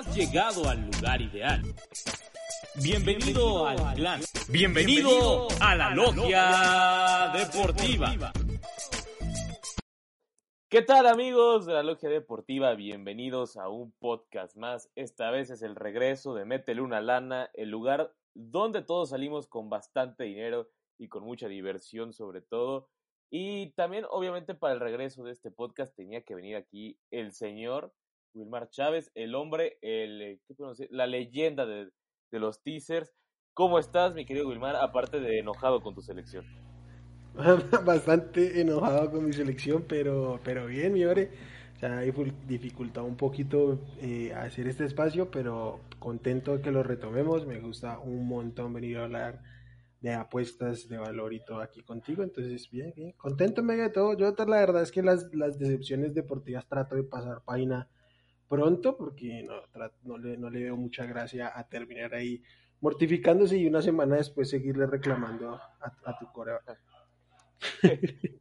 has llegado al lugar ideal. Bienvenido al clan. Bienvenido a la logia deportiva. ¿Qué tal amigos de la Logia Deportiva? Bienvenidos a un podcast más. Esta vez es el regreso de Métele una lana, el lugar donde todos salimos con bastante dinero y con mucha diversión sobre todo. Y también, obviamente, para el regreso de este podcast tenía que venir aquí el señor Wilmar Chávez, el hombre, el, eh, ¿qué decir? la leyenda de, los teasers. ¿Cómo estás, mi querido Wilmar? Aparte de enojado con tu selección. Bastante enojado con mi selección, pero, pero bien, mi hombre. O sea, dificultado un poquito eh, hacer este espacio, pero contento de que lo retomemos. Me gusta un montón venir a hablar de apuestas de valor y todo aquí contigo. Entonces, bien, bien. Contento mega de todo. Yo la verdad es que las, las decepciones deportivas trato de pasar página pronto porque no, no, le, no le veo mucha gracia a terminar ahí mortificándose y una semana después seguirle reclamando a, tu corea.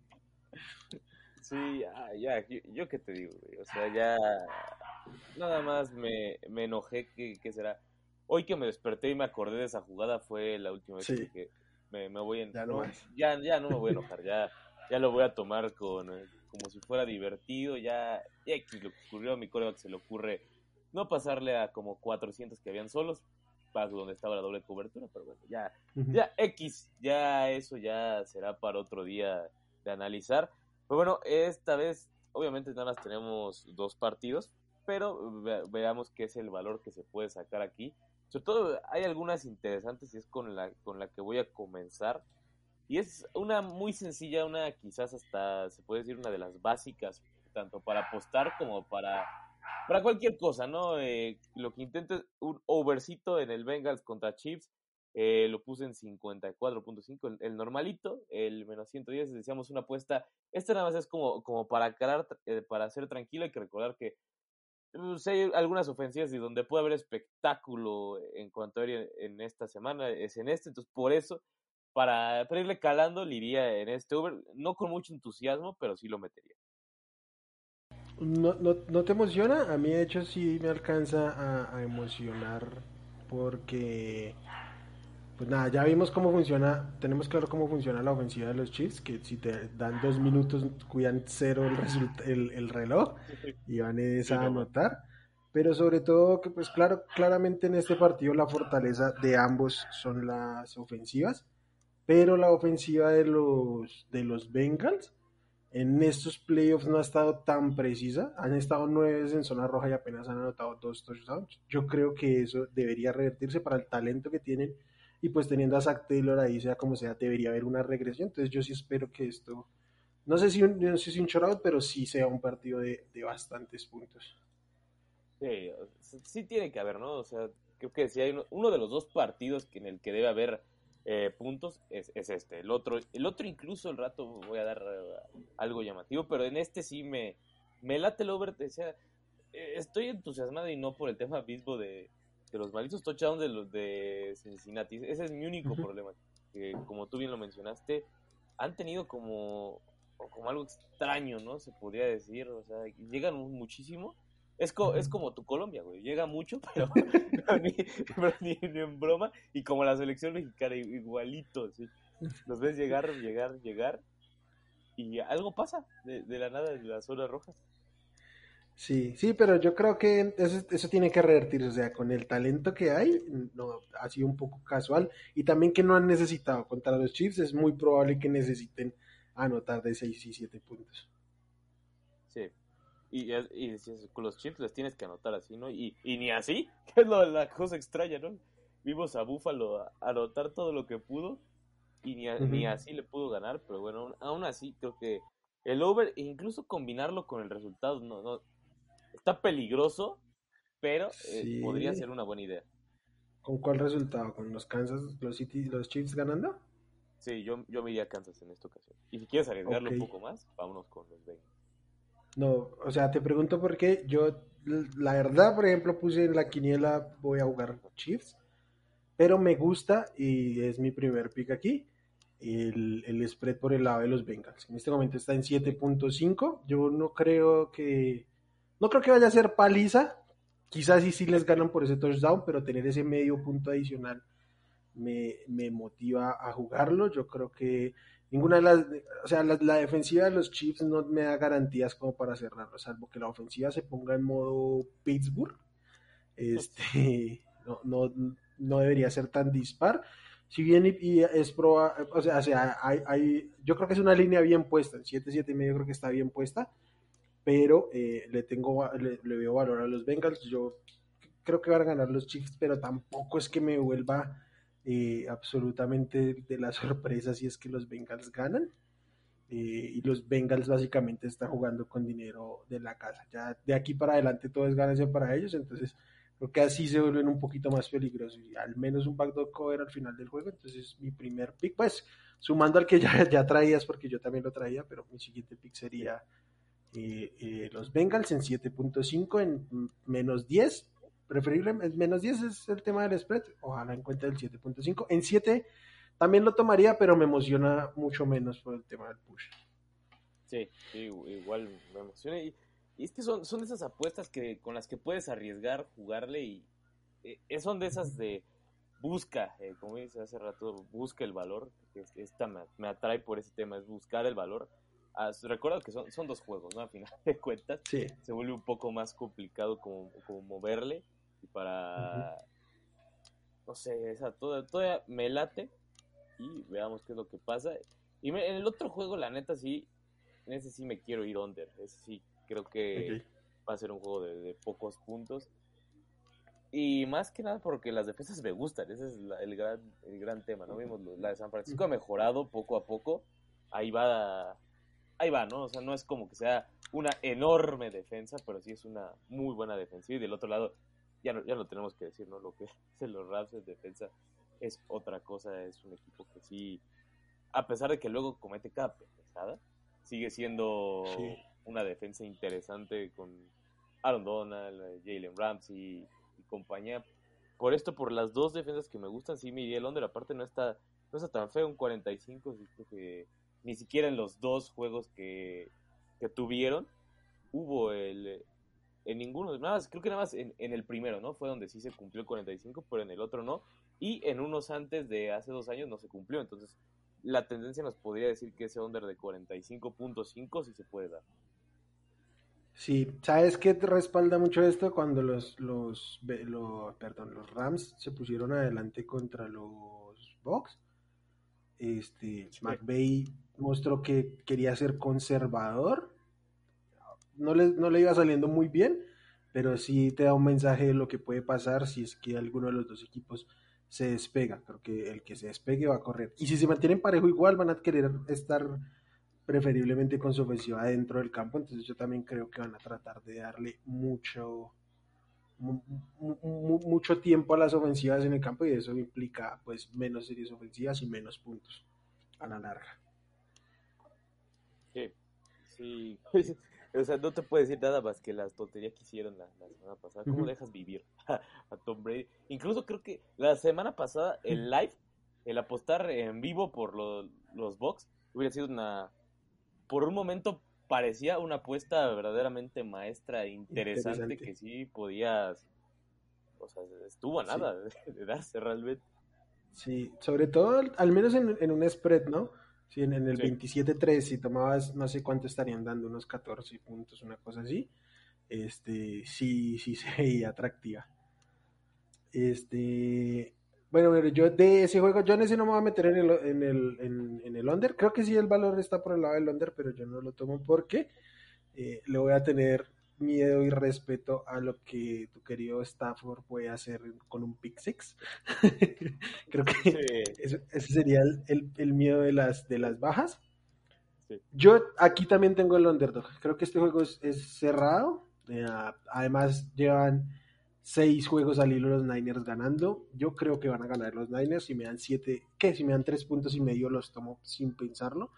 Sí, ya, yo, qué te digo, o sea, ya nada más me, me enojé, que, será? Hoy que me desperté y me acordé de esa jugada fue la última vez que me, voy a... Ya no, ya, ya no me voy a enojar, ya, ya lo voy a tomar con eh, como si fuera divertido, ya, X lo que ocurrió a mi coreback se le ocurre no pasarle a como 400 que habían solos, para donde estaba la doble cobertura, pero bueno, ya, ya X, ya eso ya será para otro día de analizar. Pero bueno, esta vez obviamente nada más tenemos dos partidos, pero veamos qué es el valor que se puede sacar aquí. Sobre todo hay algunas interesantes y es con la, con la que voy a comenzar. Y es una muy sencilla, una quizás hasta se puede decir una de las básicas, tanto para apostar como para, para cualquier cosa, ¿no? Eh, lo que intento un overcito en el Bengals contra Chiefs, eh, lo puse en 54.5, el, el, normalito, el menos 110, decíamos una apuesta, esta nada más es como, como para, eh, para ser tranquilo, hay que recordar que pues, hay algunas ofensivas y donde puede haber espectáculo en cuanto a en esta semana, es en este, entonces por eso para, irle calando, le iría en este Uber, no con mucho entusiasmo, pero sí lo metería. ¿No, no, te emociona? A mí de hecho sí me alcanza a, emocionar porque, pues nada, ya vimos cómo funciona, tenemos claro cómo funciona la ofensiva de los Chiefs, que si te dan dos minutos cuidan cero el, el, reloj y van a anotar. Pero sobre todo que pues claro, claramente en este partido la fortaleza de ambos son las ofensivas pero la ofensiva de los, de los Bengals en estos playoffs no ha estado tan precisa. Han estado nueve veces en zona roja y apenas han anotado dos touchdowns. Yo creo que eso debería revertirse para el talento que tienen y pues teniendo a Zach Taylor ahí, sea como sea, debería haber una regresión. Entonces yo sí espero que esto, no sé si un, no sé si un shoutout, pero sí sea un partido de, de bastantes puntos. Sí, sí tiene que haber, ¿no? O sea, creo que si hay uno, de los dos partidos en el que debe haber eh, puntos es, este. El otro, el otro incluso el rato voy a dar eh, algo llamativo, pero en este sí me, me late el over. Decía, eh, estoy entusiasmado y no por el tema mismo de, los malditos touchdowns de los de Cincinnati. Ese es mi único problema. Que como tú bien lo mencionaste, han tenido como, como algo extraño, ¿no? Se podría decir. O sea, llegan muchísimo es, es como tu Colombia, güey. Llega mucho, pero, ni, en broma. Y como la selección mexicana, igualito, ¿sí? Los ves llegar, llegar, llegar. Y algo pasa de, la nada de las zonas rojas. Sí, sí, pero yo creo que eso, eso, tiene que revertirse, o sea, con el talento que hay, no, ha sido un poco casual, y también que no han necesitado contra los Chiefs, es muy probable que necesiten anotar de 6 y 7 puntos. Sí, y, y, con los chips les tienes que anotar así, ¿no? Y, y ni así, que es lo, la cosa extraña, ¿no? Vimos a Búfalo anotar todo lo que pudo y ni, ni así le pudo ganar, pero bueno, aún así creo que el over, e incluso combinarlo con el resultado, no, no está peligroso, pero eh, podría ser una buena idea. ¿Con cuál resultado? ¿Con los Kansas, los City, los Chiefs ganando? Sí, yo, yo me iría a Kansas en esta ocasión. Y si quieres arriesgarlo un poco más, vámonos con los Bengals. No, o sea, te pregunto por qué yo, la verdad, por ejemplo, puse en la quiniela, voy a jugar Chiefs, pero me gusta y es mi primer pick aquí, el, el spread por el lado de los Bengals. En este momento está en 7.5, yo no creo que, no creo que vaya a ser paliza, quizás sí, sí les ganan por ese touchdown, pero tener ese medio punto adicional me, me motiva a jugarlo. Yo creo que ninguna de las, o sea, la, defensiva de los Chiefs no me da garantías como para cerrarlo, salvo que la ofensiva se ponga en modo Pittsburgh. Este, no, no, no debería ser tan dispar. Si bien y, es probable, o sea, o sea hay, hay, yo creo que es una línea bien puesta, en 7, 7 y medio creo que está bien puesta, pero eh, le tengo, le, le, veo valor a los Bengals. Yo creo que van a ganar los Chiefs, pero tampoco es que me vuelva eh, absolutamente de la sorpresa si es que los Bengals ganan. Eh, y los Bengals básicamente están jugando con dinero de la casa. Ya de aquí para adelante todo es ganancia para ellos, entonces creo que así se vuelven un poquito más peligrosos y al menos un backdoor cover al final del juego. Entonces mi primer pick, pues sumando al que ya, ya traías, porque yo también lo traía, pero mi siguiente pick sería eh, los Bengals en 7.5 en menos 10 preferible menos 10 es el tema del spread, ojalá encuentre el 7.5. En 7 también lo tomaría, pero me emociona mucho menos por el tema del push. Sí, igual me emociona. Y, es que son, son esas apuestas que con las que puedes arriesgar, jugarle y eh, son de esas de busca, eh, como dice hace rato, busca el valor. Esta me, atrae por ese tema, es buscar el valor. Ah, recuerda que son, son dos juegos, ¿no? A final de cuentas, se vuelve un poco más complicado como, como moverle y para, no sé, esa, toda, toda me late y veamos qué es lo que pasa. Y en el otro juego, la neta, sí, en ese sí me quiero ir under. Ese sí, creo que va a ser un juego de, pocos puntos. Y más que nada porque las defensas me gustan, ese es el, gran, el gran tema, ¿no? Vimos la de San Francisco ha mejorado poco a poco, ahí va, ahí va, ¿no? O sea, no es como que sea una enorme defensa, pero sí es una muy buena defensa. Y del otro lado, ya no, ya no tenemos que decir, ¿no? Lo que hacen los Rams en defensa es otra cosa, es un equipo que sí, a pesar de que luego comete cada pesada, sigue siendo una defensa interesante con Aaron Donald, Jalen Ramsey y compañía. Por esto, por las dos defensas que me gustan, sí Miguel Londres, aparte no está, no está tan feo, un 45, que ni siquiera en los dos juegos que, que tuvieron hubo el, en ninguno, nada más, creo que nada más en, el primero, ¿no? Fue donde sí se cumplió el 45, pero en el otro no. Y en unos antes de hace dos años no se cumplió. Entonces, la tendencia nos podría decir que ese under de 45.5 sí se puede dar. Sí, ¿sabes qué te respalda mucho esto? Cuando los, los, perdón, los Rams se pusieron adelante contra los Bucks. Este, McVeigh mostró que quería ser conservador no le, no le iba saliendo muy bien, pero sí te da un mensaje de lo que puede pasar si es que alguno de los dos equipos se despega. Creo que el que se despegue va a correr. Y si se mantienen parejo igual, van a querer estar preferiblemente con su ofensiva dentro del campo. Entonces yo también creo que van a tratar de darle mucho, mucho tiempo a las ofensivas en el campo y eso implica pues menos series ofensivas y menos puntos a la larga. Sí, sí. O sea, no te puedo decir nada más que las tonterías que hicieron la, semana pasada. ¿Cómo dejas vivir a, Tom Brady? Incluso creo que la semana pasada, el live, el apostar en vivo por los Bucks, hubiera sido una. Por un momento parecía una apuesta verdaderamente maestra e interesante, que sí podías. O sea, estuvo a nada de, darse realmente. Sí, sobre todo, al menos en, en un spread, ¿no? Sí, en, el 27-3, si tomabas, no sé cuánto estarían dando, unos 14 puntos, una cosa así. Este, sí, sí se veía atractiva. Este, bueno, yo de ese juego, yo en ese no me voy a meter en el, en el, en, el under. Creo que sí el valor está por el lado del under, pero yo no lo tomo porque eh, le voy a tener miedo y respeto a lo que tu querido Stafford puede hacer con un pick six. Creo que ese, sería el, miedo de las, de las bajas. Yo aquí también tengo el underdog. Creo que este juego es, cerrado. Eh, además, llevan seis juegos al hilo los Niners ganando. Yo creo que van a ganar los Niners. Si me dan siete, ¿qué? Si me dan tres puntos y medio, los tomo sin pensarlo.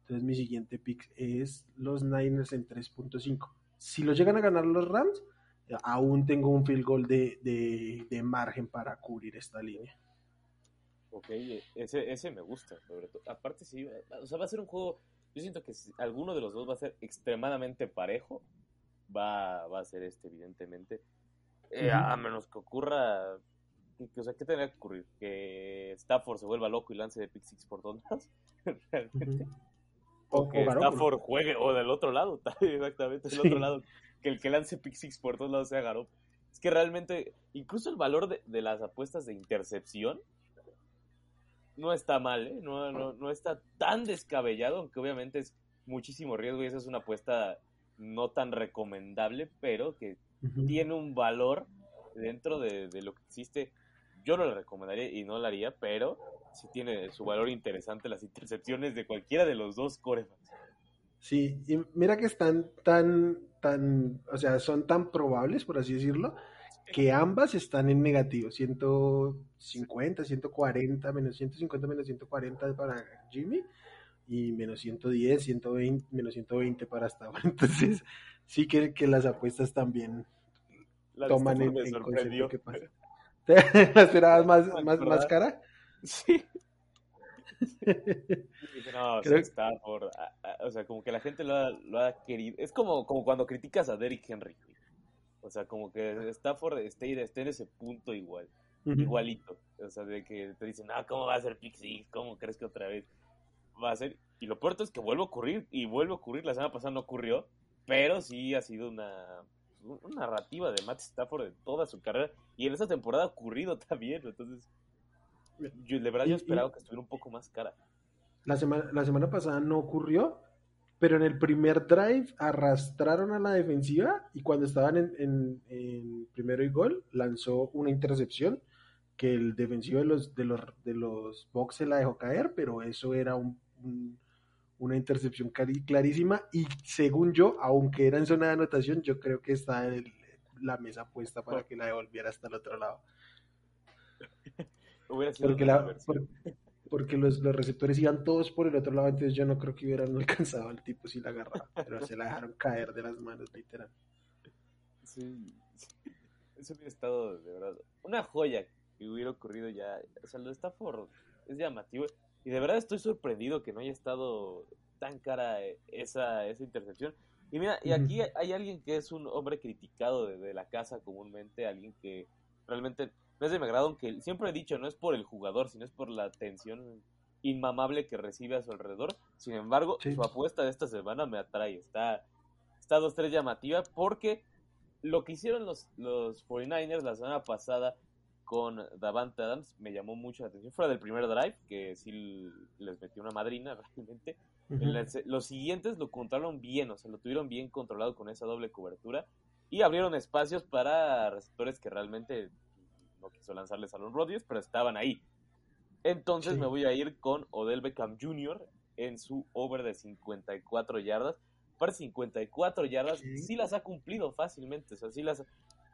Entonces, mi siguiente pick es los Niners en 3.5 si lo llegan a ganar los Rams, aún tengo un field goal de, margen para cubrir esta línea. Ok, ese, ese me gusta, Aparte, sí, o sea, va a ser un juego. Yo siento que si alguno de los dos va a ser extremadamente parejo. Va, va a ser este, evidentemente. Eh, a menos que ocurra. Que, o sea, ¿qué tendría que ocurrir? Que Stafford se vuelva loco y lance de pick six por todos Realmente. O, que Stafford juegue, o del otro lado, exactamente, del otro lado. Que el que lance pick six por todos lados sea Garoppolo. Es que realmente, incluso el valor de, de las apuestas de intercepción no está mal, ¿eh? no, no, no está tan descabellado, aunque obviamente es muchísimo riesgo y esa es una apuesta no tan recomendable, pero que tiene un valor dentro de, lo que existe. Yo no la recomendaría y no la haría, pero sí tiene su valor interesante las intercepciones de cualquiera de los dos corebacks. Sí, y mira que están tan, tan, o sea, son tan probables, por así decirlo, que ambas están en negativo, 150, 140, menos 150, menos 140 para Jimmy y menos 110, 120, menos 120 para hasta ahora. Entonces, sí que, que las apuestas también toman en, en concepto qué pasa. ¿La esperabas más, más, más cara? Sí. no, está por, o sea, como que la gente lo ha, lo ha, querido. Es como, como cuando criticas a Derrick Henry. O sea, como que Stafford esté en ese punto igual, igualito. O sea, de que te dicen, ah, ¿cómo va a ser Pixie? ¿Cómo crees que otra vez va a ser? Y lo peor es que vuelve a ocurrir, y vuelve a ocurrir. La semana pasada no ocurrió, pero sí ha sido una, una narrativa de Matt Stafford de toda su carrera. Y en esta temporada ha ocurrido también. Entonces, yo, de verdad yo esperaba que estuviera un poco más cara. La semana, la semana pasada no ocurrió, pero en el primer drive arrastraron a la defensiva y cuando estaban en, primero y gol lanzó una intercepción que el defensivo de los de los de los Bucks se la dejó caer, pero eso era un, una intercepción clarísima y según yo, aunque era en zona de anotación, yo creo que está la mesa puesta para que la devolviera hasta el otro lado. Porque la, porque los, los, receptores iban todos por el otro lado, entonces yo no creo que hubieran alcanzado al tipo si la agarraba, pero se la dejaron caer de las manos, literal. Sí, eso hubiera estado de verdad una joya que hubiera ocurrido ya. O sea, lo de Stafford es llamativo y de verdad estoy sorprendido que no haya estado tan cara esa, esa intercepción. Y mira, y aquí hay alguien que es un hombre criticado de la casa comúnmente, alguien que realmente no es de mi agrado, aunque siempre he dicho, no es por el jugador, sino es por la atención inmamable que recibe a su alrededor. Sin embargo, su apuesta de esta semana me atrae. Está, está dos, tres llamativa porque lo que hicieron los, los 49ers la semana pasada con Davante Adams me llamó mucho la atención. Fuera del primer drive, que sí les metió una madrina realmente. los siguientes lo controlaron bien, o sea, lo tuvieron bien controlado con esa doble cobertura y abrieron espacios para receptores que realmente no quiso lanzarles a los Rodgers, pero estaban ahí. Entonces me voy a ir con Odell Beckham Jr. en su over de 54 yardas. Para 54 yardas, sí. las ha cumplido fácilmente, o sea, sí las,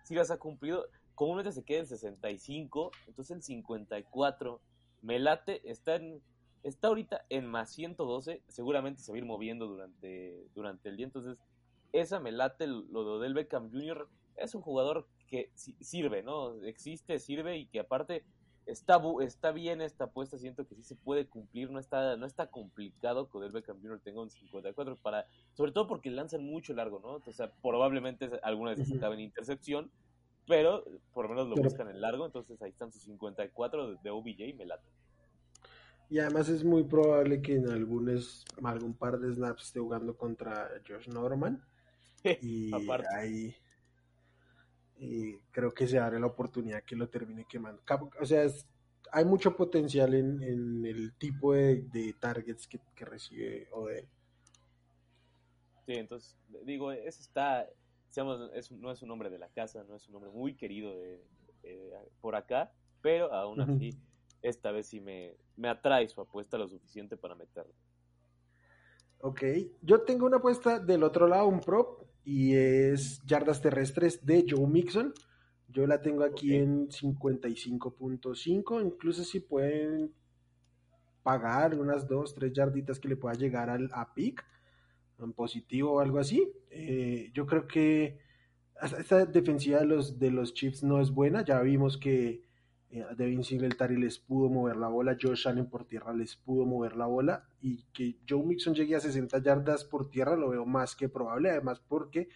sí las ha cumplido. Comúnmente se queda en 65, entonces en 54 me late, está en, está ahorita en más 112, seguramente se va a ir moviendo durante, durante el día, entonces esa me late lo de Odell Beckham Jr. Es un jugador que sirve, ¿no? Existe, sirve y que aparte está, está bien esta apuesta, siento que sí se puede cumplir, no está, no está complicado que el Beckham Jr. tenga un 54 para, sobre todo porque lanzan mucho largo, ¿no? O sea, probablemente algunas veces acaben en intercepción, pero por lo menos lo buscan en largo, entonces ahí están sus 54 de, OBJ y me late. Y además es muy probable que en algunos, algún par de snaps esté jugando contra Josh Norman. y ahí y creo que se abre la oportunidad que lo termine quemando. O sea, hay mucho potencial en, el tipo de, targets que, recibe Odell. Sí, entonces, digo, eso está, es, no es un hombre de la casa, no es un hombre muy querido por acá, pero aún así, esta vez sí me, me atrae su apuesta lo suficiente para meterlo. Ok, yo tengo una apuesta del otro lado, un prop, y es yardas terrestres de Joe Mixon. Yo la tengo aquí en 55.5, incluso si pueden pagar unas dos, tres yarditas que le pueda llegar al, a pick, en positivo o algo así. Eh, yo creo que esta defensiva de los, de los Chiefs no es buena, ya vimos que eh, Devin Singletary les pudo mover la bola, Josh Allen por tierra les pudo mover la bola y que Joe Mixon llegue a 60 yardas por tierra lo veo más que probable, además porque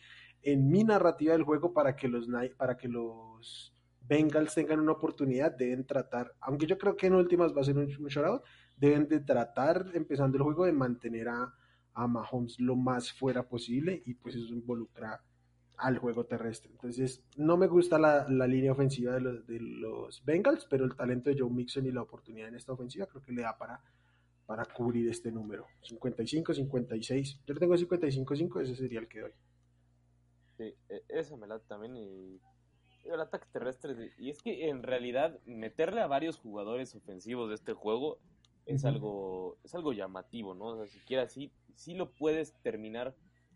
en mi narrativa del juego para que los, para que los Bengals tengan una oportunidad, deben tratar, aunque yo creo que en últimas va a ser un, un deben de tratar, empezando el juego, de mantener a, a Mahomes lo más fuera posible y pues eso involucra al juego terrestre. Entonces, no me gusta la, línea ofensiva de los, de los, Bengals, pero el talento de Joe Mixon y la oportunidad en esta ofensiva creo que le da para, para cubrir este número. 55, 56. Yo le tengo 55, 5, ese sería el que doy. Sí, e, esa me la también y el ataque terrestre. Y es que en realidad meterle a varios jugadores ofensivos de este juego es algo es algo llamativo, ¿no? O sea, siquiera así, sí lo puedes terminar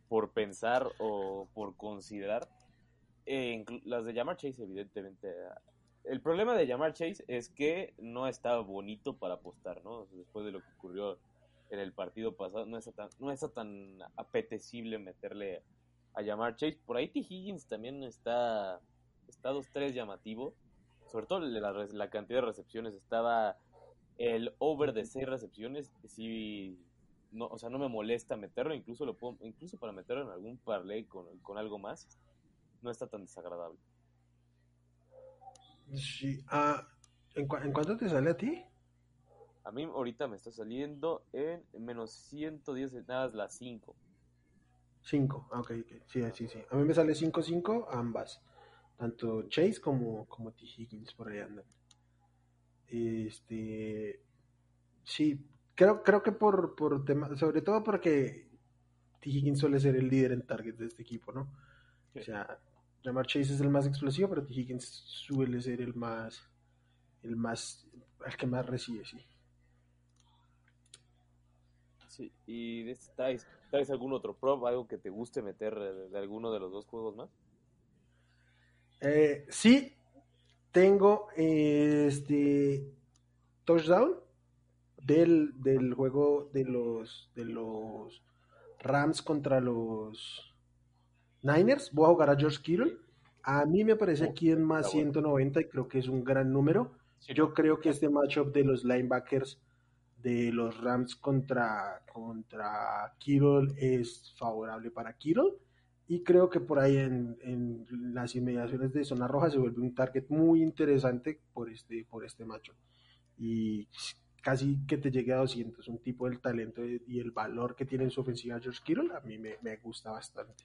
por pensar o por considerar. Eh, las de Llamar Chase, evidentemente. El problema de Llamar Chase es que no está bonito para apostar, ¿no? Después de lo que ocurrió en el partido pasado, no está tan, no está tan apetecible meterle a Llamar Chase. Por ahí T. Higgins también está, está 2-3 llamativo. Sobre todo la, la cantidad de recepciones. Estaba el over de 6 recepciones. Sí, no, o sea, no me molesta meterlo, incluso lo puedo, incluso para meterlo en algún parlay con, con algo más, no está tan desagradable. Sí, ah, ¿en, cuánto te sale a ti? A mí ahorita me está saliendo en menos 110 nada las 5. 5, ah, ok, sí, sí, sí. A mí me sale 5-5 ambas. Tanto Chase como, como T. Higgins por ahí andan. Este, sí, Creo, creo que por, por tema, sobre todo porque T. Higgins suele ser el líder en target de este equipo, ¿no? O sea, Jamar Chase es el más explosivo, pero T. Higgins suele ser el más, el más, el que más recibe, sí. Sí, y este, ¿traes, algún otro prop, algo que te guste meter de, alguno de los dos juegos más? Eh, sí, tengo este touchdown del, del juego de los, de los Rams contra los Niners. Voy a jugar a George Kittle. A mí me parece aquí en más 190 y creo que es un gran número. Yo creo que este matchup de los linebackers de los Rams contra, contra Kittle es favorable para Kittle. Y creo que por ahí en, en, las inmediaciones de zona roja se vuelve un target muy interesante por este, por este matchup. Y casi que te llegue a 200. Un tipo del talento y el valor que tiene en su ofensiva George Kittle, a mí me, gusta bastante.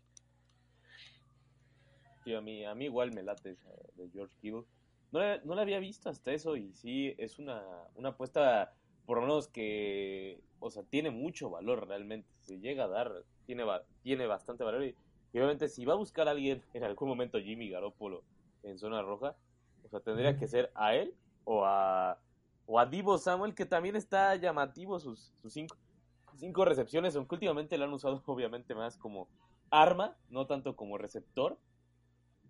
Sí, a mí, a mí igual me late de George Kittle. No, no la había visto hasta eso y sí, es una, una apuesta por lo menos que, o sea, tiene mucho valor realmente. Si llega a dar, tiene, tiene bastante valor y, obviamente si va a buscar a alguien en algún momento Jimmy Garoppolo en zona roja, o sea, tendría que ser a él o a o a Divo Samuel, que también está llamativo sus, sus cinco, cinco recepciones, aunque últimamente lo han usado obviamente más como arma, no tanto como receptor.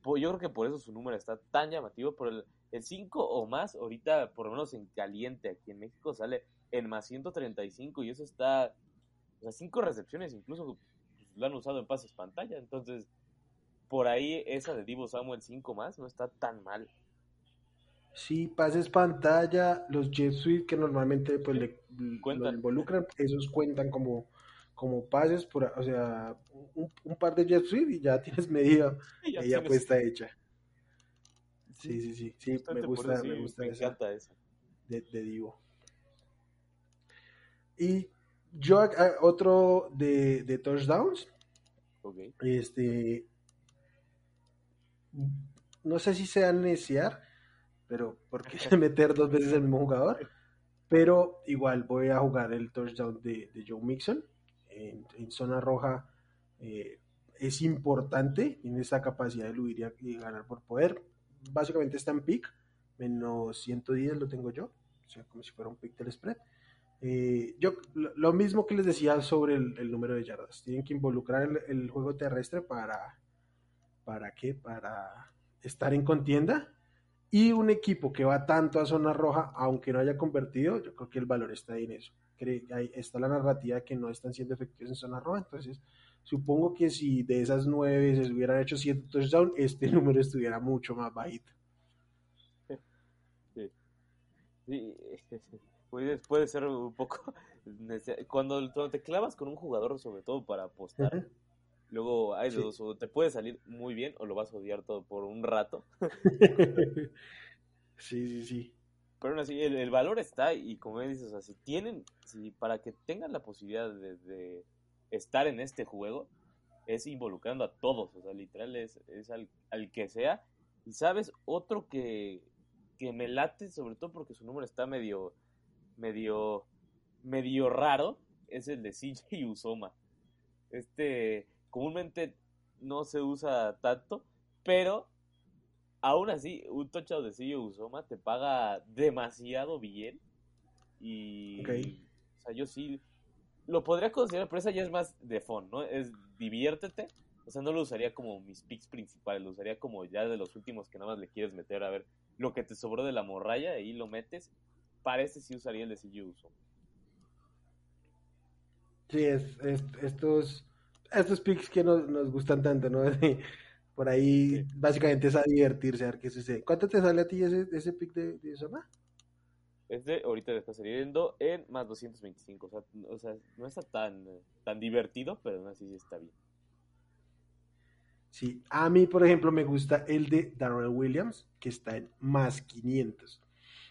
Yo creo que por eso su número está tan llamativo, por el, el 5 o más, ahorita por lo menos en caliente aquí en México sale en más 135 y eso está, o sea, 5 recepciones incluso pues, lo han usado en pases pantalla, entonces por ahí esa de Divo Samuel 5 más no está tan mal. Sí, pases pantalla, los Jet Suite que normalmente pues le, involucran, esos cuentan como, como pases, por, o sea, un, par de Jet Suite y ya tienes medida, ya puesta hecha. Sí, sí, sí, sí, me gusta, me gusta me encanta eso. De, de, Divo. Y yo, ah, otro de, de touchdowns. Okay. Este, no sé si sea necear pero porque meter dos veces el mismo jugador. Pero igual voy a jugar el touchdown de, de Joe Mixon en, zona roja. Eh, es importante en esta capacidad de eludir y ganar por poder. Básicamente está en pick, menos 110 lo tengo yo, o sea, como si fuera un pick del spread. Eh, yo lo, mismo que les decía sobre el, número de yardas, tienen que involucrar el, el, juego terrestre para, ¿para qué? Para estar en contienda y un equipo que va tanto a zona roja, aunque no haya convertido, yo creo que el valor está ahí en eso. Está la narrativa que no están siendo efectivos en zona roja. Entonces, supongo que si de esas nueve se hubieran hecho siete touchdowns, este número estuviera mucho más bajito. Sí. sí. Puede, ser un poco. Cuando, te clavas con un jugador, sobre todo para apostar, Luego hay dos, o te puede salir muy bien o lo vas a odiar todo por un rato. sí, sí, sí. Pero aún así, el, valor está y como dices, o sea, si tienen, si para que tengan la posibilidad de, estar en este juego, es involucrando a todos, o sea, literal es, es al, al, que sea. Y sabes, otro que, que me late, sobre todo porque su número está medio, medio, medio raro, es el de CJ Usoma. Este, comúnmente no se usa tanto, pero aún así, un touchdown de CJ Usoma te paga demasiado bien. Y, o sea, yo sí lo podría considerar, pero esa ya es más de fun, ¿no? Es diviértete. O sea, no lo usaría como mis picks principales, lo usaría como ya de los últimos que nada más le quieres meter a ver lo que te sobró de la morralla, y lo metes. Parece si usaría el de CJ Usoma. Sí, es, estos, estos picks que nos, nos gustan tanto, ¿no? Por ahí básicamente es a divertirse, a ver qué sucede. ¿Cuánto te sale a ti ese, ese pick de, de Soma? Este ahorita le está saliendo en más 225. O sea, o sea no está tan, tan divertido, pero aún así está bien. Sí, a mí, por ejemplo, me gusta el de Darrell Williams, que está en más 500.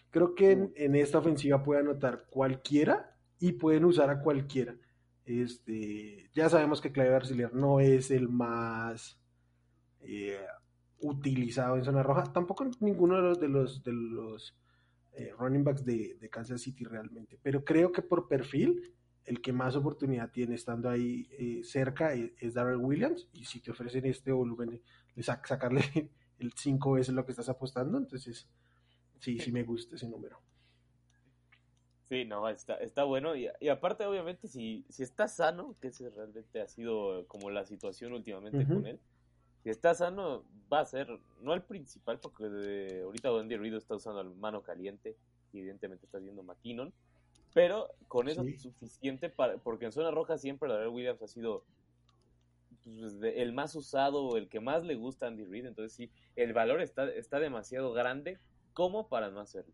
Creo que en, en esta ofensiva puede anotar cualquiera y pueden usar a cualquiera. Este, ya sabemos que Clave Arcelier no es el más eh, utilizado en zona roja, tampoco ninguno de los de los, de los eh, running backs de, Kansas City realmente, pero creo que por perfil el que más oportunidad tiene estando ahí eh, cerca es, Darrell Williams. Y si te ofrecen este volumen, le sacarle el 5 veces lo que estás apostando, entonces sí, sí. me gusta ese número. Sí, no, está, está bueno. Y, aparte, obviamente, si, si está sano, que ese realmente ha sido como la situación últimamente con él, si está sano, va a ser, no el principal, porque de, ahorita Andy Reid está usando el mano caliente, y evidentemente está viendo McKinnon, pero con eso es suficiente para, porque en zona roja siempre la Williams ha sido pues, el más usado, el que más le gusta a Andy Reid, entonces sí, el valor está, está demasiado grande como para no hacerlo.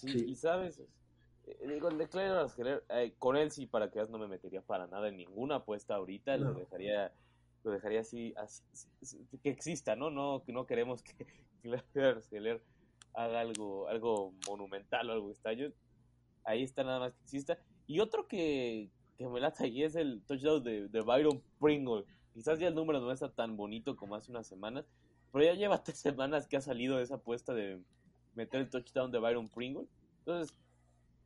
Sí, y sabes, eh, digo, el de eh, con él sí, para que veas, no me metería para nada en ninguna apuesta ahorita, lo dejaría lo dejaría así, que exista, ¿no? No, no queremos que Claire haga algo, algo monumental o algo estallo. Ahí está nada más que exista. Y otro que, que me lata ahí es el touchdown de, de, Byron Pringle. Quizás ya el número no está tan bonito como hace unas semanas, pero ya lleva tres semanas que ha salido esa apuesta de meter el touchdown de Byron Pringle. Entonces,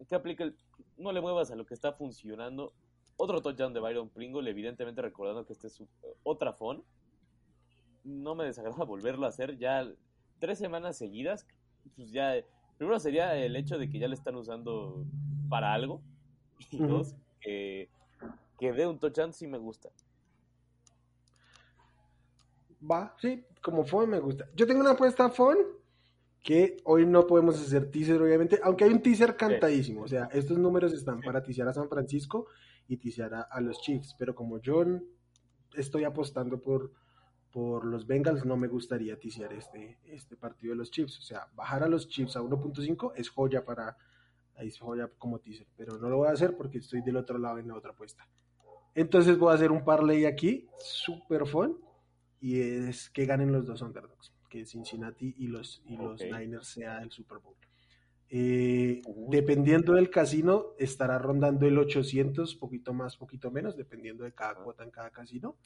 ¿qué aplica? no le muevas a lo que está funcionando. Otro touchdown de Byron Pringle, evidentemente recordando que este es otra phone. No me desagrada volverlo a hacer ya tres semanas seguidas. Pues ya, primero sería el hecho de que ya le están usando para algo. Y dos, que, que dé un touchdown sí me gusta. Va, sí, como phone me gusta. Yo tengo una apuesta phone que hoy no podemos hacer teaser, obviamente, aunque hay un teaser cantadísimo. O sea, estos números están para teaser a San Francisco y teaser a, los Chiefs. Pero como yo estoy apostando por, por los Bengals, no me gustaría teaser este, este partido de los Chiefs. O sea, bajar a los Chiefs a 1.5 es joya para. Es joya como teaser. Pero no lo voy a hacer porque estoy del otro lado en la otra apuesta. Entonces voy a hacer un parlay aquí, super fun. Y es que ganen los dos underdogs que Cincinnati y los, y los Niners sea el Super Bowl. Eh, dependiendo del casino, estará rondando el 800, poquito más, poquito menos, dependiendo de cada cuota en cada casino,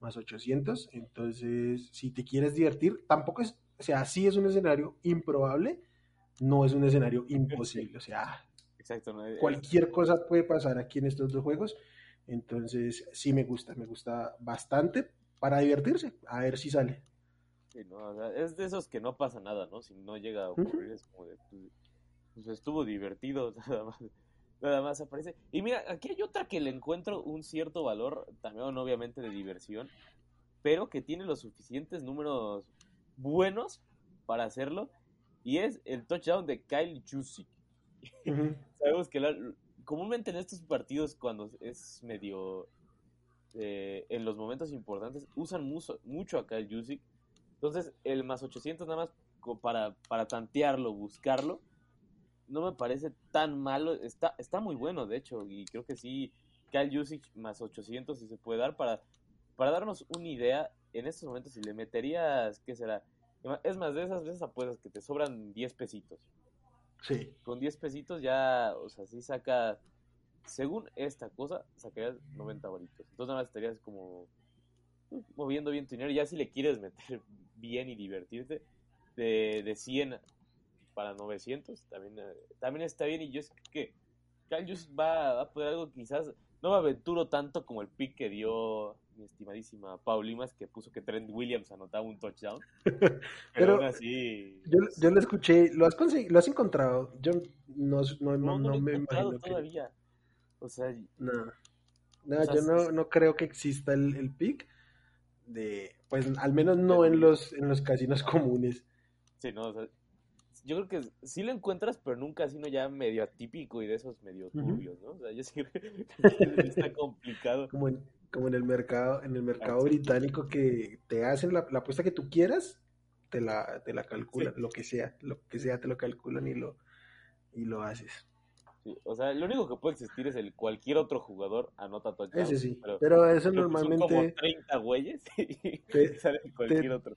más 800. Entonces, si te quieres divertir, tampoco es, o sea, sí es un escenario improbable, no es un escenario imposible, o sea, cualquier cosa puede pasar aquí en estos dos juegos. Entonces, sí me gusta, me gusta bastante para divertirse, a ver si sale es de esos que no pasa nada, ¿no? Si no llega a ocurrir, es como de, pues, pues, estuvo divertido, nada más, nada más aparece. Y mira, aquí hay otra que le encuentro un cierto valor, también obviamente de diversión, pero que tiene los suficientes números buenos para hacerlo, y es el touchdown de Kyle Jusic. Sabemos que comúnmente en estos partidos, cuando es medio... Eh, en los momentos importantes, usan mucho, mucho a Kyle Jusic entonces, el más 800 nada más para, para tantearlo, buscarlo, no me parece tan malo. Está, está muy bueno, de hecho, y creo que sí, Cal Usage más 800 si se puede dar para, para darnos una idea en estos momentos si le meterías, ¿qué será? Es más, de esas veces apuestas que te sobran 10 pesitos. Sí. Con 10 pesitos ya, o sea, si saca, según esta cosa, sacarías 90 bolitos. Entonces nada más estarías como pues, moviendo bien tu dinero. Ya si le quieres meter bien y divertirte, de, de 100 para 900, también, también está bien. Y yo es que Cal va, a poder algo quizás, no me aventuro tanto como el pick que dio mi estimadísima Paulimas, que puso que Trent Williams anotaba un touchdown. Pero, aún así. Yo, yo lo escuché, ¿lo has, ¿lo has encontrado? Yo no, no, no, no me imagino. todavía. O sea, no. No, yo no, no creo que exista el, el pick de, pues al menos no en los, en los casinos comunes. Sí, no, o sea, yo creo que sí lo encuentras, pero nunca sino ya medio atípico y de esos medio turbios, ¿no? O sea, yo sí que está complicado. Como en, como en el mercado, en el mercado británico que te hacen la, apuesta que tú quieras, te la, te la calculan, lo que sea, lo que sea te lo calculan y lo, y lo haces. Sí, o sea, lo único que puede existir es el cualquier otro jugador anota touchdown. Ese sí, pero, eso normalmente... Son como 30 güeyes y te, sale cualquier otro.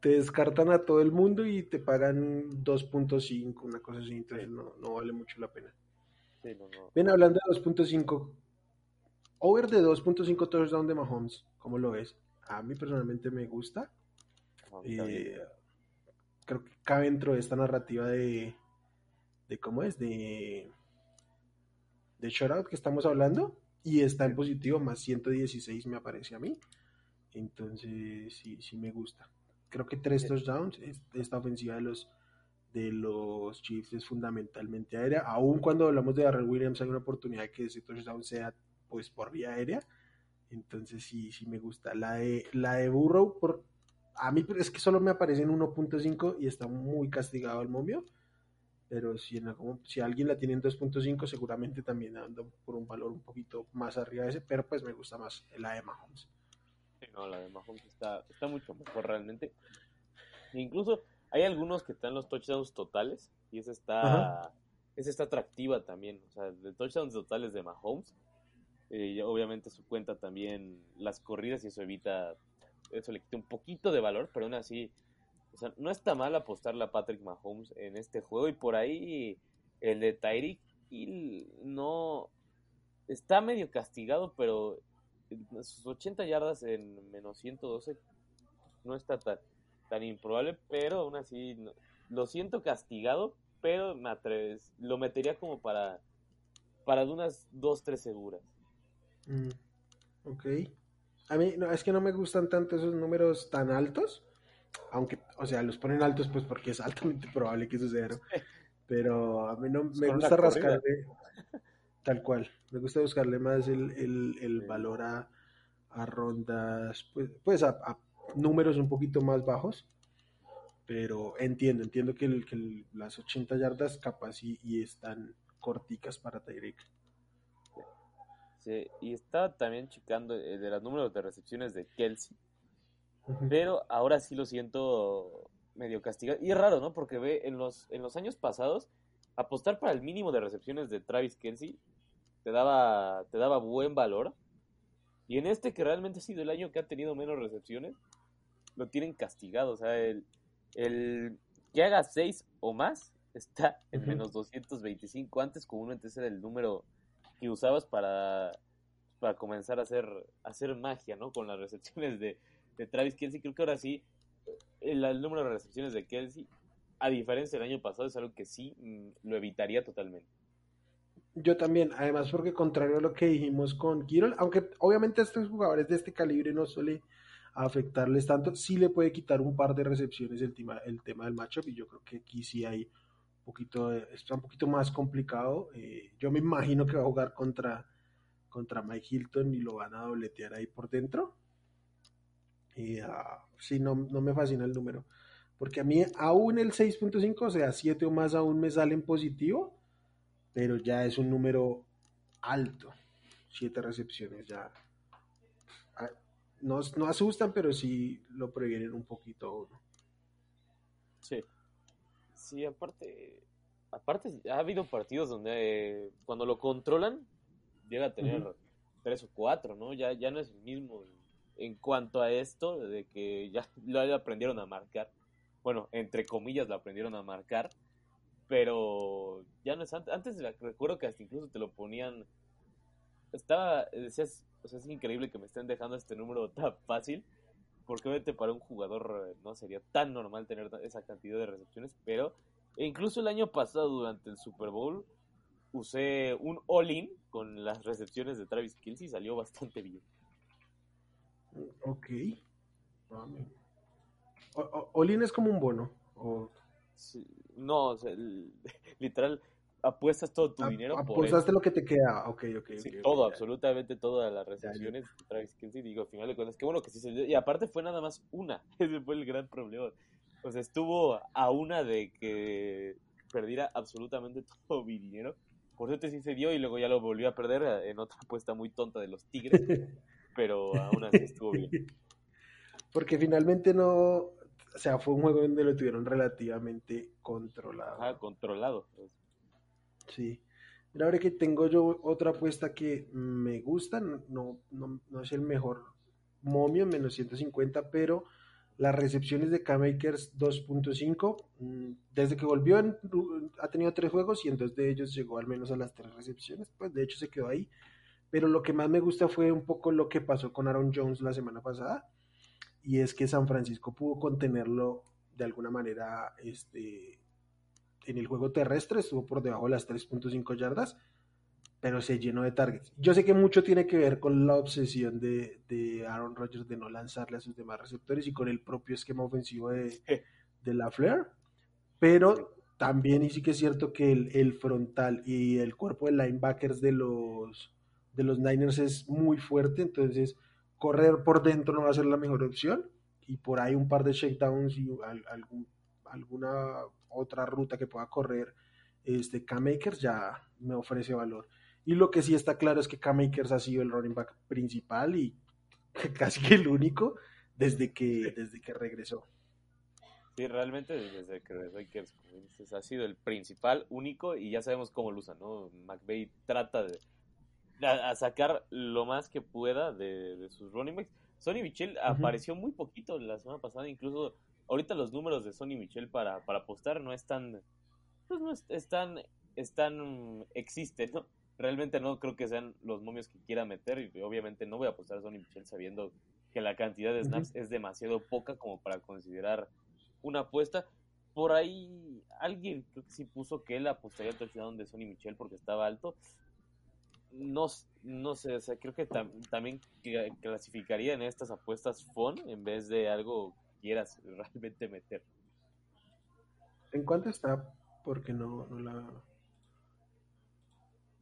Te descartan a todo el mundo y te pagan 2.5, una cosa así, entonces no, no vale mucho la pena. Sí, no, no. Ven, hablando de 2.5, over de 2.5 touchdown de Mahomes, ¿cómo lo ves? A mí personalmente me gusta. Eh, creo que cabe dentro de esta narrativa de, de cómo es, de, de shutout que estamos hablando. Y está en positivo, más 116 me aparece a mí. Entonces, sí, sí me gusta. Creo que tres touchdowns, esta ofensiva de los de los Chiefs es fundamentalmente aérea. Aún cuando hablamos de Darrell Williams, hay una oportunidad de que ese touchdown sea pues por vía aérea. Entonces sí, sí me gusta. La de, la de Burrow, por, a mí es que solo me aparece en 1.5 y está muy castigado el momio. Pero si, en si alguien la tiene en 2.5, seguramente también ando por un valor un poquito más arriba de ese. Pero pues me gusta más la de Mahomes. Sí, no, la de Mahomes está, está mucho mejor realmente. incluso hay algunos que están los touchdowns totales y esa está, esa está atractiva también. O sea, de touchdowns totales de Mahomes eh, obviamente su cuenta también las corridas y eso evita, eso le quita un poquito de valor, pero aún así, o sea, no está mal apostarle a Patrick Mahomes en este juego y por ahí el de Tyreek Hill no está medio castigado, pero sus 80 yardas en menos 112 no está tan, tan improbable, pero aún así lo siento castigado, pero me atreves, lo metería como para para unas 2 3 seguras. Mm, ok. A mí no, es que no me gustan tanto esos números tan altos. Aunque, o sea, los ponen altos pues porque es altamente probable que suceda. Pero a mí no me gusta rascarle tal cual. Me gusta buscarle más el, el, valor a, a, rondas, pues, pues a, números un poquito más bajos. Pero entiendo, entiendo que, el, que las 80 yardas capaz y, y están corticas para Tyreek y está también checando eh, de los números de recepciones de Kelsey. Pero ahora sí lo siento medio castigado. Y es raro, ¿no? Porque ve en los, en los años pasados, apostar para el mínimo de recepciones de Travis Kelsey te daba, te daba buen valor. Y en este que realmente ha sido el año que ha tenido menos recepciones, lo tienen castigado. O sea, el, el que haga 6 o más está en menos 225. Antes comúnmente ese era el número que usabas para, para comenzar a hacer, hacer magia, ¿no? Con las recepciones de, de Travis Kelsey. Creo que ahora sí, el, número de recepciones de Kelsey, a diferencia del año pasado, es algo que sí mm, lo evitaría totalmente. Yo también, además porque contrario a lo que dijimos con Kirol, aunque obviamente a estos jugadores de este calibre no suele afectarles tanto, sí le puede quitar un par de recepciones el tema, el tema del matchup y yo creo que aquí sí hay poquito, está un poquito más complicado. Eh, yo me imagino que va a jugar contra, contra Mike Hilton y lo van a dobletear ahí por dentro. Y uh, sí, no, no me fascina el número. Porque a mí aún el 6.5, o sea, 7 o más aún me sale en positivo, pero ya es un número alto. 7 recepciones ya. Ah, no, no asustan, pero sí lo previenen un poquito uno. Sí. Sí, aparte, aparte ha habido partidos donde cuando lo controlan llega a tener tres o cuatro, ¿no? Ya, ya no es el mismo en cuanto a esto, de que ya lo aprendieron a marcar. Bueno, entre comillas lo aprendieron a marcar, pero ya no es antes. Antes recuerdo que hasta incluso te lo ponían. Estaba, decías, o sea, es increíble que me estén dejando este número tan fácil, porque obviamente para un jugador no sería tan normal tener esa cantidad de recepciones, pero incluso el año pasado durante el Super Bowl usé un all-in con las recepciones de Travis Kills y salió bastante bien. Ok. All-in es como un bono. O... no, literal, apuestas todo tu dinero. Apuestaste lo que te queda. Ok, ok. todo, absolutamente todas las recepciones Travis Kelsey. Digo, al final de cuentas, qué bueno que sí se Y aparte fue nada más una. Ese fue el gran problema. Pues estuvo a una de que perdiera absolutamente todo mi dinero. Por suerte sí se dio y luego ya lo volvió a perder en otra apuesta muy tonta de los Tigres. Pero aún así estuvo bien. Porque finalmente no, o sea, fue un juego donde lo tuvieron relativamente controlado. Ah, controlado. Pues. Sí. Mira, ahora que tengo yo otra apuesta que me gusta, no, no, no es el mejor momio, menos 150, pero las recepciones de K-Makers 2.5, mm, desde que volvió ha tenido tres juegos y en dos de ellos llegó al menos a las tres recepciones, pues de hecho se quedó ahí. Pero lo que más me gusta fue un poco lo que pasó con Aaron Jones la semana pasada, y es que San Francisco pudo contenerlo de alguna manera este, en el juego terrestre, estuvo por debajo de las 3.5 yardas, pero se llenó de targets. Yo sé que mucho tiene que ver con la obsesión de, Aaron Rodgers de no lanzarle a sus demás receptores y con el propio esquema ofensivo de, de la Flair, pero también y sí que es cierto que el, el, frontal y el cuerpo de linebackers de los, de los Niners es muy fuerte, entonces correr por dentro no va a ser la mejor opción y por ahí un par de shakedowns y algún, alguna otra ruta que pueda correr este K-Makers ya me ofrece valor. Y lo que sí está claro es que K-Makers ha sido el running back principal y casi que el único desde que, desde que regresó. Sí, realmente desde que regresó ha sido el principal, único y ya sabemos cómo lo usa, ¿no? McVeigh trata de a, sacar lo más que pueda de, sus running backs. Sonny Michel apareció muy poquito la semana pasada, incluso ahorita los números de Sonny Michel para, para apostar no están, pues no están, están, existen, ¿no? Realmente no creo que sean los momios que quiera meter y obviamente no voy a apostar a Sonny Michel sabiendo que la cantidad de snaps es demasiado poca como para considerar una apuesta. Por ahí alguien creo que sí puso que él apostaría al touchdown de Sonny Michel porque estaba alto no, no sé, o sea, creo que también clasificaría en estas apuestas fun en vez de algo que quieras realmente meter. ¿En cuánto está? Porque no, no la...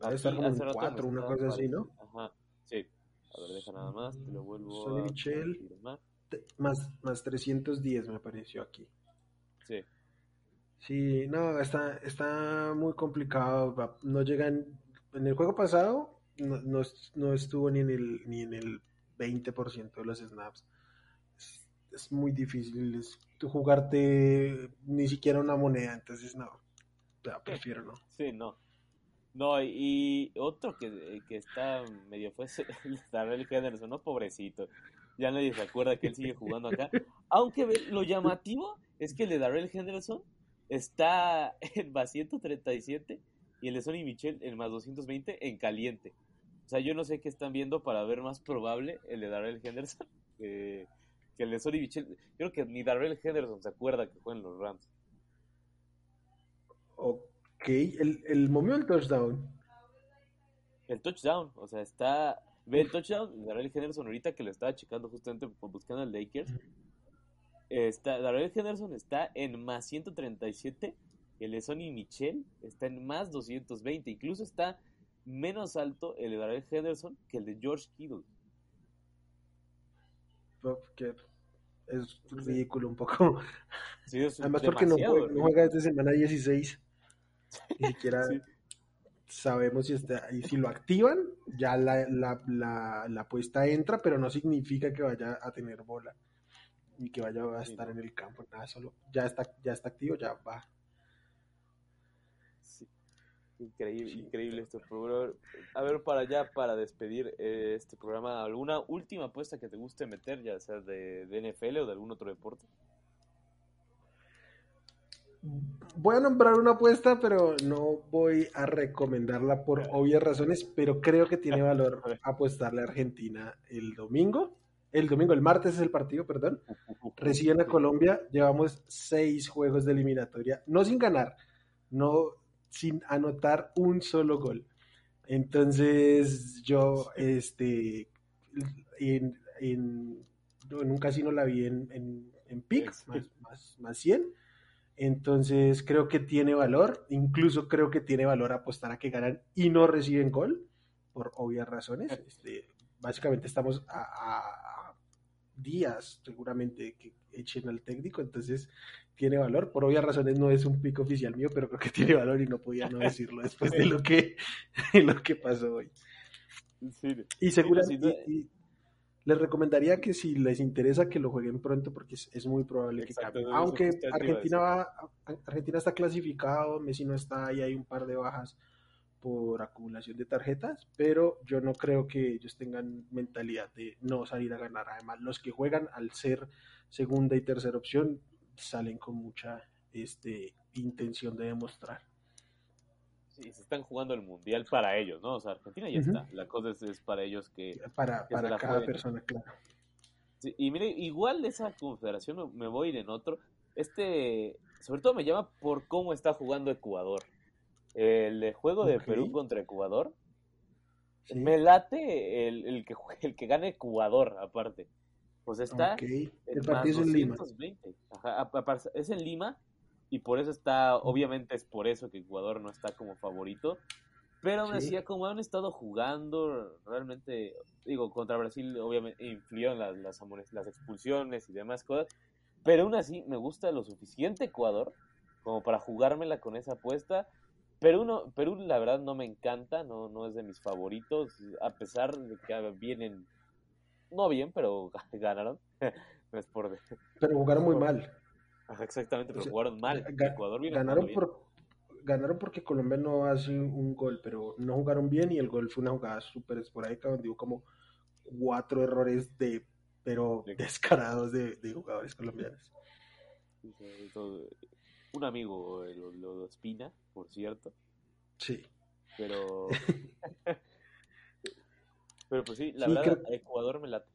A estar como en 4, una cosa así, ¿no? Ajá, sí. A ver, deja nada más, te lo vuelvo Sonny Michel, más, más 310 me apareció aquí. Sí. Sí, no, está, está muy complicado. No llegan en el juego pasado no, no, estuvo ni en el, ni en el 20% de los snaps. Es, muy difícil es, jugarte ni siquiera una moneda, entonces no, prefiero no. Sí, no. No, y otro que, que está medio fue Darrell Henderson, ¿no? Pobrecito. Ya nadie se acuerda que él sigue jugando acá. Aunque lo llamativo es que el de Darrell Henderson está en más 137 y el de Sony Michel en más 220 en caliente. O sea, yo no sé qué están viendo para ver más probable el de Darrell Henderson que, el de Sony Michel. Creo que ni Darrell Henderson se acuerda que fue en los Rams. Ok, el, el momio del touchdown. El touchdown, o sea, está. Ve el touchdown, Darrell Henderson ahorita que lo estaba checando justamente buscando al Lakers. Está, Darrell Henderson está en más 137 el de Sonny Michel está en más 220. Incluso está menos alto el de Darrell Henderson que el de George Kittle. es ridículo un poco. Además porque no juega, desde semana 16. Ni siquiera sabemos si está y si lo activan, ya la, la, la, apuesta entra, pero no significa que vaya a tener bola ni que vaya a estar en el campo, nada, solo ya está, ya está activo, ya va Increíble, increíble esto. A ver, para allá, para despedir eh, este programa, ¿alguna última apuesta que te guste meter, ya sea de, de NFL o de algún otro deporte? Voy a nombrar una apuesta, pero no voy a recomendarla por obvias razones, pero creo que tiene valor apostarle a Argentina el domingo. El domingo, el martes es el partido, perdón. Reciben a Colombia, llevamos seis juegos de eliminatoria, no sin ganar, no sin anotar un solo gol. Entonces yo, este, en, en, un casino la vi en, en, en PIC, más, más, más 100 entonces creo que tiene valor, incluso creo que tiene valor apostar a que ganan y no reciben gol, por obvias razones. Este, básicamente estamos a, días seguramente que echen al técnico, entonces tiene valor. Por obvias razones no es un pico oficial mío, pero creo que tiene valor y no podía no decirlo después de lo que, lo que pasó hoy. y seguramente les recomendaría que si les interesa que lo jueguen pronto porque es, muy probable que cambie. Aunque Argentina va, Argentina está clasificado, Messi no está y hay un par de bajas por acumulación de tarjetas, pero yo no creo que ellos tengan mentalidad de no salir a ganar. Además, los que juegan al ser segunda y tercera opción salen con mucha este, intención de demostrar. Sí, se están jugando el mundial para ellos, ¿no? O sea, Argentina ya está. La cosa es, para ellos que. Para, para cada persona, claro. y mire, igual de esa confederación me voy a ir en otro. Este, sobre todo me llama por cómo está jugando Ecuador. El juego de Perú contra Ecuador. Me late el, el, que, el que gane Ecuador, aparte. Pues está. El partido es en Lima. Ajá, es en Lima y por eso está, obviamente es por eso que Ecuador no está como favorito. Pero aún así, como han estado jugando, realmente, digo, contra Brasil obviamente influyó las, las, las expulsiones y demás cosas. Pero aún así, me gusta lo suficiente Ecuador como para jugármela con esa apuesta. Perú, no, Perú la verdad no me encanta, no, no es de mis favoritos, a pesar de que vienen, no bien, pero ganaron. no es por... Pero jugaron muy mal exactamente, pero jugaron mal. Ecuador ganaron, por, ganaron porque Colombia no hace un gol, pero no jugaron bien y el gol fue una jugada súper esporádica donde hubo como cuatro errores de pero descarados de, jugadores colombianos. Un amigo eh, lo, lo, Espina, por cierto. Sí. Pero. pero pues sí, la verdad, Ecuador me late.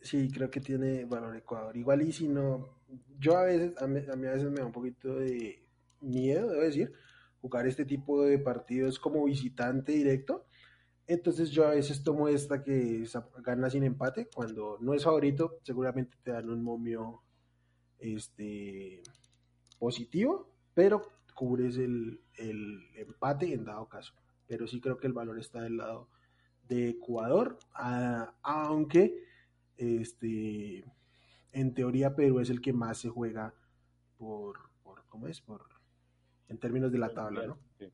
Sí, creo que tiene valor Ecuador. Igual y si no, yo a veces, a mí, a veces me da un poquito de miedo, debo decir, jugar este tipo de partidos como visitante directo. Entonces yo a veces tomo esta que gana sin empate. Cuando no es favorito, seguramente te dan un momio este, positivo, pero cubres el, el empate en dado caso. Pero sí creo que el valor está del lado de Ecuador, aunque este, en teoría Perú es el que más se juega por, por ¿cómo es? Por, en términos de la tabla, ¿no? Sí.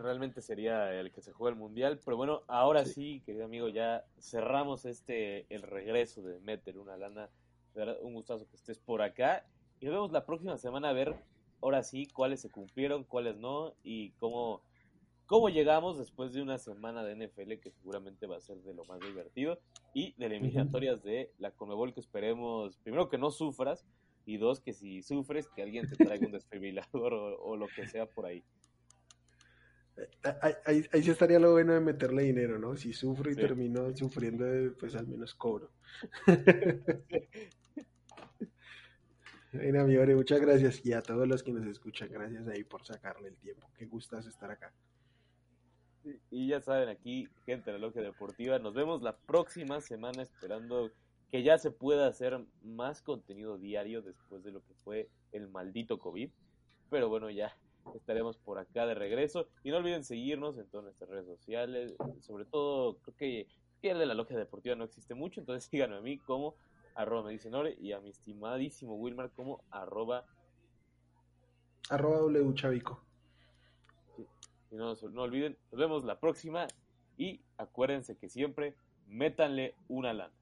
realmente sería el que se juega el mundial, pero bueno, ahora sí. querido amigo, ya cerramos este, el regreso de Meter una lana, un gustazo que estés por acá, y nos vemos la próxima semana a ver, ahora sí, cuáles se cumplieron, cuáles no, y cómo cómo llegamos después de una semana de NFL que seguramente va a ser de lo más divertido y de eliminatorias de la Conmebol que esperemos, primero que no sufras y dos que si sufres que alguien te traiga un desfibrilador o, lo que sea por ahí. Eh, ahí, ahí, sí estaría lo bueno de meterle dinero, ¿no? Si sufro y termino sufriendo, pues al menos cobro. Bueno, amigo, muchas gracias. Y a todos los que nos escuchan, gracias ahí por sacarle el tiempo. Qué gustas estar acá. Y ya saben, aquí, gente de la Logia Deportiva, nos vemos la próxima semana esperando que ya se pueda hacer más contenido diario después de lo que fue el maldito COVID. Pero bueno, ya estaremos por acá de regreso. Y no olviden seguirnos en todas nuestras redes sociales. Sobre todo, creo que, el de la Logia Deportiva no existe mucho, entonces síganme a mí como arroba me y a mi estimadísimo Wilmar como arroba arroba W Chavico. Y no, no olviden, nos vemos la próxima y acuérdense que siempre métanle una lana.